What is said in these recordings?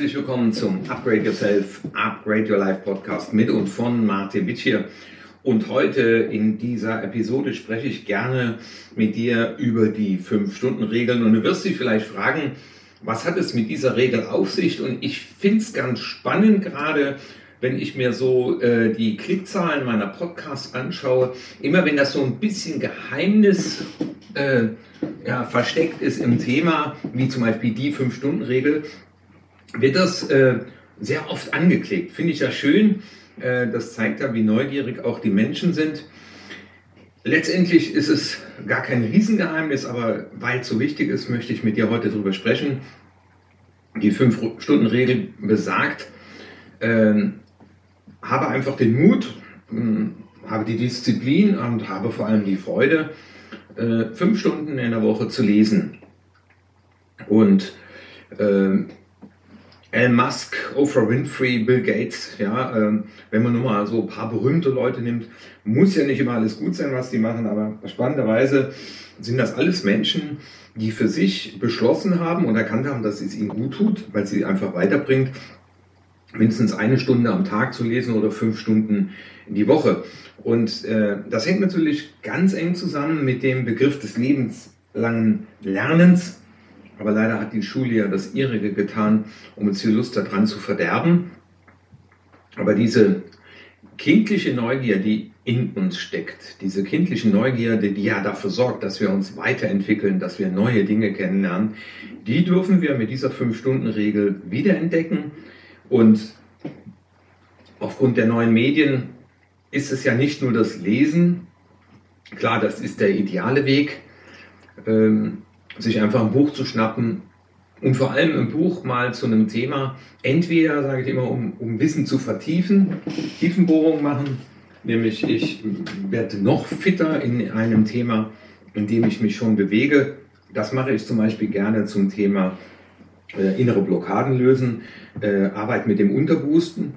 Herzlich willkommen zum Upgrade Yourself, Upgrade Your Life Podcast mit und von Martin Witsch hier. Und heute in dieser Episode spreche ich gerne mit dir über die 5-Stunden-Regeln. Und du wirst dich vielleicht fragen, was hat es mit dieser Regel auf sich? Und ich finde es ganz spannend gerade, wenn ich mir so äh, die Klickzahlen meiner Podcasts anschaue. Immer wenn das so ein bisschen Geheimnis äh, ja, versteckt ist im Thema, wie zum Beispiel die 5-Stunden-Regel, wird das äh, sehr oft angeklickt. Finde ich ja schön. Äh, das zeigt ja, wie neugierig auch die Menschen sind. Letztendlich ist es gar kein Riesengeheimnis, aber weil es so wichtig ist, möchte ich mit dir heute darüber sprechen. Die 5-Stunden-Regel besagt, äh, habe einfach den Mut, äh, habe die Disziplin und habe vor allem die Freude, äh, fünf Stunden in der Woche zu lesen. Und äh, Elon Musk, Oprah Winfrey, Bill Gates, ja, ähm, wenn man nur mal so ein paar berühmte Leute nimmt, muss ja nicht immer alles gut sein, was die machen, aber spannenderweise sind das alles Menschen, die für sich beschlossen haben und erkannt haben, dass es ihnen gut tut, weil sie einfach weiterbringt, mindestens eine Stunde am Tag zu lesen oder fünf Stunden in die Woche. Und äh, das hängt natürlich ganz eng zusammen mit dem Begriff des lebenslangen Lernens, aber leider hat die Schule ja das ihrige getan, um uns die Lust daran zu verderben. Aber diese kindliche Neugier, die in uns steckt, diese kindliche Neugierde, die ja dafür sorgt, dass wir uns weiterentwickeln, dass wir neue Dinge kennenlernen, die dürfen wir mit dieser Fünf-Stunden-Regel wiederentdecken. Und aufgrund der neuen Medien ist es ja nicht nur das Lesen, klar, das ist der ideale Weg, ähm, sich einfach ein Buch zu schnappen und vor allem ein Buch mal zu einem Thema, entweder, sage ich immer, um, um Wissen zu vertiefen, Tiefenbohrung machen, nämlich ich werde noch fitter in einem Thema, in dem ich mich schon bewege. Das mache ich zum Beispiel gerne zum Thema äh, innere Blockaden lösen, äh, Arbeit mit dem Unterboosten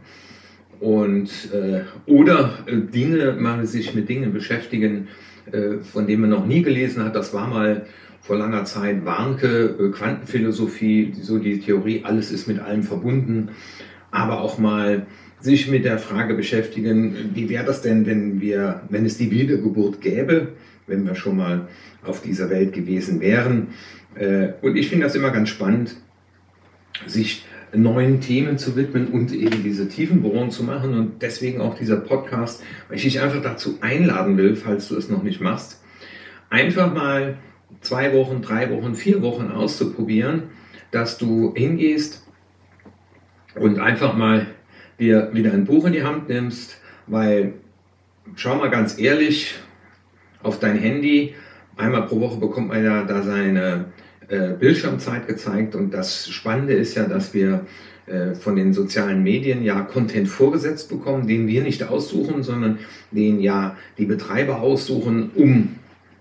und äh, oder äh, Dinge, mal sich mit Dingen beschäftigen, äh, von denen man noch nie gelesen hat. Das war mal vor langer Zeit Warnke, äh, Quantenphilosophie, so die Theorie, alles ist mit allem verbunden, aber auch mal sich mit der Frage beschäftigen, wie wäre das denn, wenn wir, wenn es die Wiedergeburt gäbe, wenn wir schon mal auf dieser Welt gewesen wären. Äh, und ich finde das immer ganz spannend, sich neuen Themen zu widmen und eben diese Tiefenbohrung zu machen und deswegen auch dieser Podcast, weil ich dich einfach dazu einladen will, falls du es noch nicht machst, einfach mal zwei Wochen, drei Wochen, vier Wochen auszuprobieren, dass du hingehst und einfach mal dir wieder ein Buch in die Hand nimmst, weil schau mal ganz ehrlich auf dein Handy, einmal pro Woche bekommt man ja da seine äh, Bildschirmzeit gezeigt und das Spannende ist ja, dass wir äh, von den sozialen Medien ja Content vorgesetzt bekommen, den wir nicht aussuchen, sondern den ja die Betreiber aussuchen, um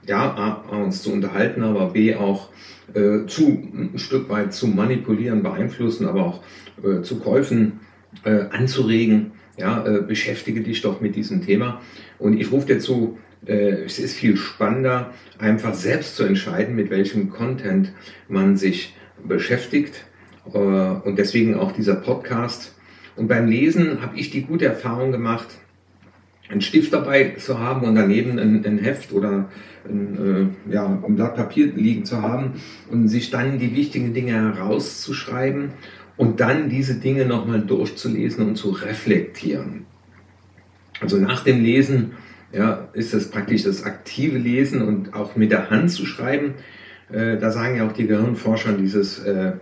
ja, A, uns zu unterhalten, aber B auch äh, zu ein Stück weit zu manipulieren, beeinflussen, aber auch äh, zu Käufen äh, anzuregen. Ja, äh, beschäftige dich doch mit diesem Thema. Und ich rufe dir zu, äh, es ist viel spannender, einfach selbst zu entscheiden, mit welchem Content man sich beschäftigt. Äh, und deswegen auch dieser Podcast. Und beim Lesen habe ich die gute Erfahrung gemacht, einen Stift dabei zu haben und daneben ein, ein Heft oder ein, äh, ja, ein Blatt Papier liegen zu haben und sich dann die wichtigen Dinge herauszuschreiben und dann diese Dinge nochmal durchzulesen und zu reflektieren. Also nach dem Lesen ja, ist das praktisch das aktive Lesen und auch mit der Hand zu schreiben. Äh, da sagen ja auch die Gehirnforscher dieses äh,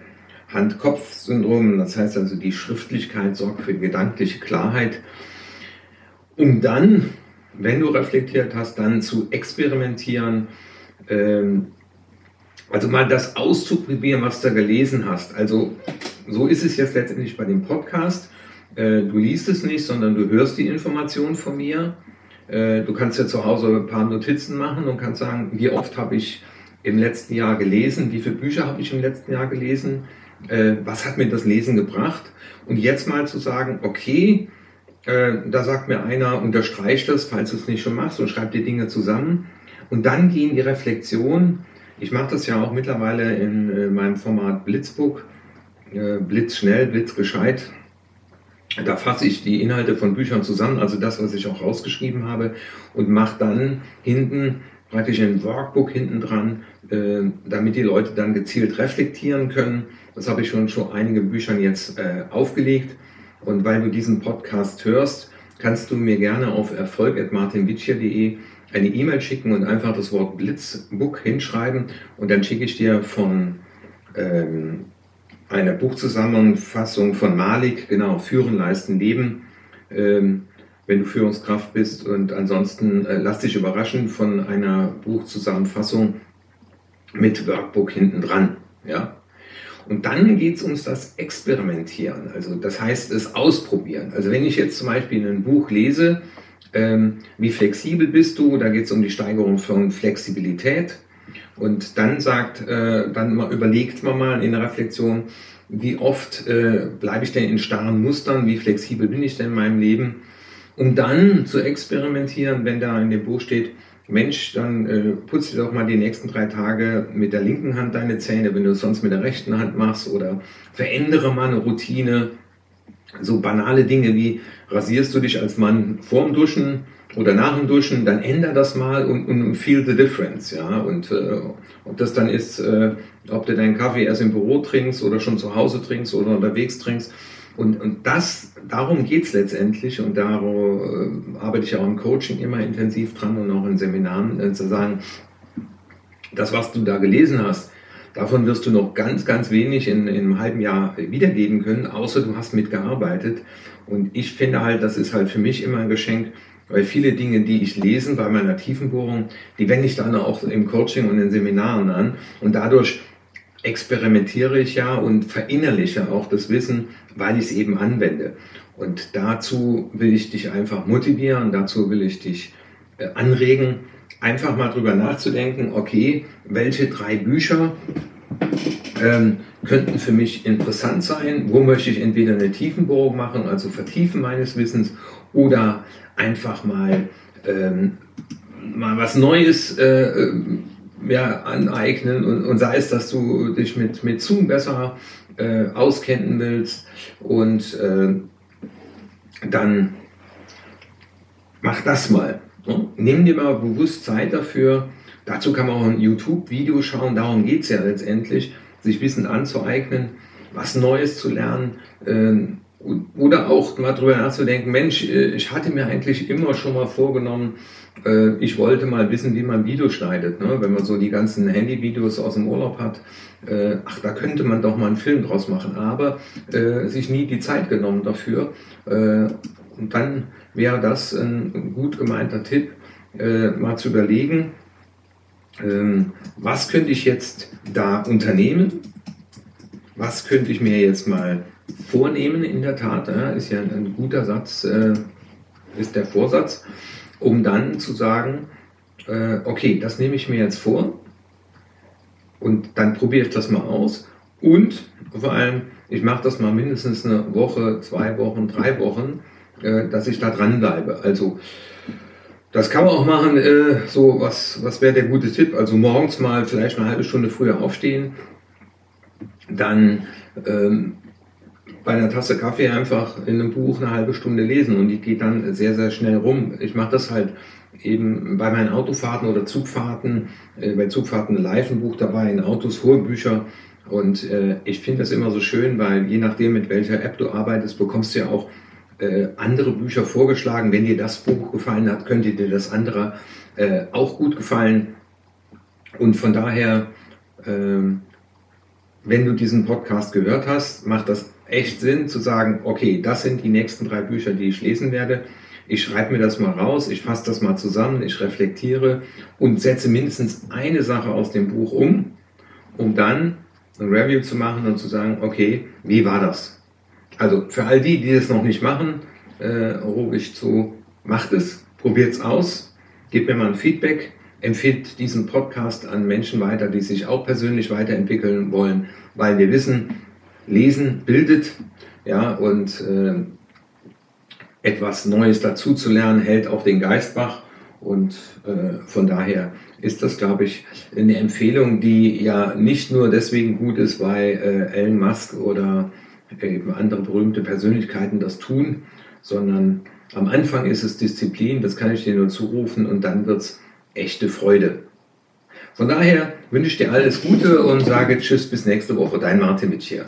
Hand-Kopf-Syndrom, das heißt also die Schriftlichkeit sorgt für gedankliche Klarheit um dann, wenn du reflektiert hast, dann zu experimentieren, ähm, also mal das auszuprobieren, was du gelesen hast. Also so ist es jetzt letztendlich bei dem Podcast. Äh, du liest es nicht, sondern du hörst die Information von mir. Äh, du kannst ja zu Hause ein paar Notizen machen und kannst sagen, wie oft habe ich im letzten Jahr gelesen, wie viele Bücher habe ich im letzten Jahr gelesen, äh, was hat mir das Lesen gebracht. Und jetzt mal zu sagen, okay, äh, da sagt mir einer, unterstreich das, falls du es nicht schon machst und schreib die Dinge zusammen. Und dann gehen die Reflexion. Ich mache das ja auch mittlerweile in äh, meinem Format Blitzbook. äh, blitzschnell, blitzgescheit. Da fasse ich die Inhalte von Büchern zusammen, also das, was ich auch rausgeschrieben habe, und mache dann hinten praktisch ein Workbook hinten dran, damit die Leute dann gezielt reflektieren können. Das habe ich schon schon einige Büchern jetzt aufgelegt. Und weil du diesen Podcast hörst, kannst du mir gerne auf erfolg.martinwitscher.de eine E-Mail schicken und einfach das Wort Blitzbook hinschreiben und dann schicke ich dir von ähm, einer Buchzusammenfassung von Malik, genau, Führen, Leisten, Leben, ähm, wenn du Führungskraft bist und ansonsten äh, lass dich überraschen von einer Buchzusammenfassung mit Workbook hinten dran, ja. Und dann geht es ums das Experimentieren, also das heißt es ausprobieren. Also wenn ich jetzt zum Beispiel ein Buch lese, ähm, wie flexibel bist du, da geht es um die Steigerung von Flexibilität. Und dann sagt, äh, dann mal überlegt man mal in der Reflexion, wie oft äh, bleibe ich denn in starren Mustern, wie flexibel bin ich denn in meinem Leben, um dann zu experimentieren, wenn da in dem Buch steht, Mensch, dann äh, putz dir doch mal die nächsten drei Tage mit der linken Hand deine Zähne, wenn du es sonst mit der rechten Hand machst oder verändere mal eine Routine. So banale Dinge wie rasierst du dich als Mann vorm Duschen oder nach dem Duschen, dann änder das mal und, und feel the difference, ja. Und äh, ob das dann ist, äh, ob du deinen Kaffee erst im Büro trinkst oder schon zu Hause trinkst oder unterwegs trinkst. Und, und das, darum geht's letztendlich und darum äh, arbeite ich auch im Coaching immer intensiv dran und auch in Seminaren äh, zu sagen, das, was du da gelesen hast, davon wirst du noch ganz, ganz wenig in, in einem halben Jahr wiedergeben können, außer du hast mitgearbeitet. Und ich finde halt, das ist halt für mich immer ein Geschenk, weil viele Dinge, die ich lesen bei meiner Tiefenbohrung, die wende ich dann auch im Coaching und in Seminaren an. Und dadurch experimentiere ich ja und verinnerliche auch das Wissen, weil ich es eben anwende. Und dazu will ich dich einfach motivieren, dazu will ich dich äh, anregen, einfach mal drüber nachzudenken, okay, welche drei Bücher ähm, könnten für mich interessant sein, wo möchte ich entweder eine Tiefenbohrung machen, also vertiefen meines Wissens, oder einfach mal, ähm, mal was Neues äh, ja, aneignen und, und, sei es, dass du dich mit, mit Zoom besser äh, auskennen willst und äh, dann mach das mal. Ne? Nimm dir mal bewusst Zeit dafür. Dazu kann man auch ein YouTube-Video schauen, darum geht es ja letztendlich, sich Wissen anzueignen, was Neues zu lernen. Äh, oder auch mal drüber nachzudenken, Mensch, äh, ich hatte mir eigentlich immer schon mal vorgenommen, äh, ich wollte mal wissen, wie man Video schneidet. Ne? Wenn man so die ganzen Handyvideos aus dem Urlaub hat, äh, ach, da könnte man doch mal einen Film draus machen, aber sich nie die Zeit genommen dafür. Und dann wäre das ein gut gemeinter Tipp, mal zu überlegen, ähm, was könnte ich jetzt da unternehmen? Was könnte ich mir jetzt mal vornehmen, in der Tat, ja, ist ja ein guter Satz, äh, ist der Vorsatz, um dann zu sagen, äh, okay, das nehme ich mir jetzt vor und dann probiere ich das mal aus und vor allem, ich mache das mal mindestens eine Woche, zwei Wochen, drei Wochen, äh, dass ich da dranbleibe. Also das kann man auch machen, äh, so was, was wäre der gute Tipp? Also morgens mal vielleicht eine halbe Stunde früher aufstehen, dann ähm, bei einer Tasse Kaffee einfach in einem Buch eine halbe Stunde lesen und die geht dann sehr, sehr schnell rum. Ich mache das halt eben bei meinen Autofahrten oder Zugfahrten, äh, bei Zugfahrten live ein Buch dabei, in Autos hohe Bücher. Und äh, ich finde das immer so schön, weil je nachdem, mit welcher App du arbeitest, bekommst du ja auch äh, andere Bücher vorgeschlagen. Wenn dir das Buch gefallen hat, könnte dir das andere äh, auch gut gefallen. Und von daher, ähm, wenn du diesen Podcast gehört hast, macht das echt Sinn zu sagen, okay, das sind die nächsten drei Bücher, die ich lesen werde. Ich schreibe mir das mal raus, ich fasse das mal zusammen, ich reflektiere und setze mindestens eine Sache aus dem Buch um, um dann ein Review zu machen und zu sagen, okay, wie war das? Also für all die, die das noch nicht machen, äh, rufe ich zu, macht es, probiert es aus, gebt mir mal ein Feedback, empfiehlt diesen Podcast an Menschen weiter, die sich auch persönlich weiterentwickeln wollen, weil wir wissen, Lesen bildet, ja, und äh, etwas Neues dazu zu lernen, hält auch den Geist wach. Und äh, von daher ist das, glaube ich, eine Empfehlung, die ja nicht nur deswegen gut ist, weil äh, Elon Musk oder eben andere berühmte Persönlichkeiten das tun, sondern am Anfang ist es Disziplin, das kann ich dir nur zurufen, und dann wird es echte Freude. Von daher wünsche ich dir alles Gute und sage Tschüss bis nächste Woche. Dein Martin Mitsch hier.